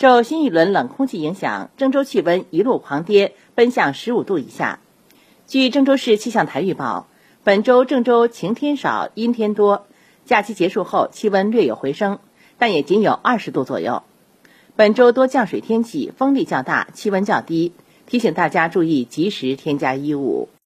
受新一轮冷空气影响郑州气温一路狂跌奔向十五度以下。据郑州市气象台预报本周郑州晴天少阴天多。假期结束后气温略有回升但也仅有二十度左右。本周多降水天气风力较大气温较低提醒大家注意及时添加衣物。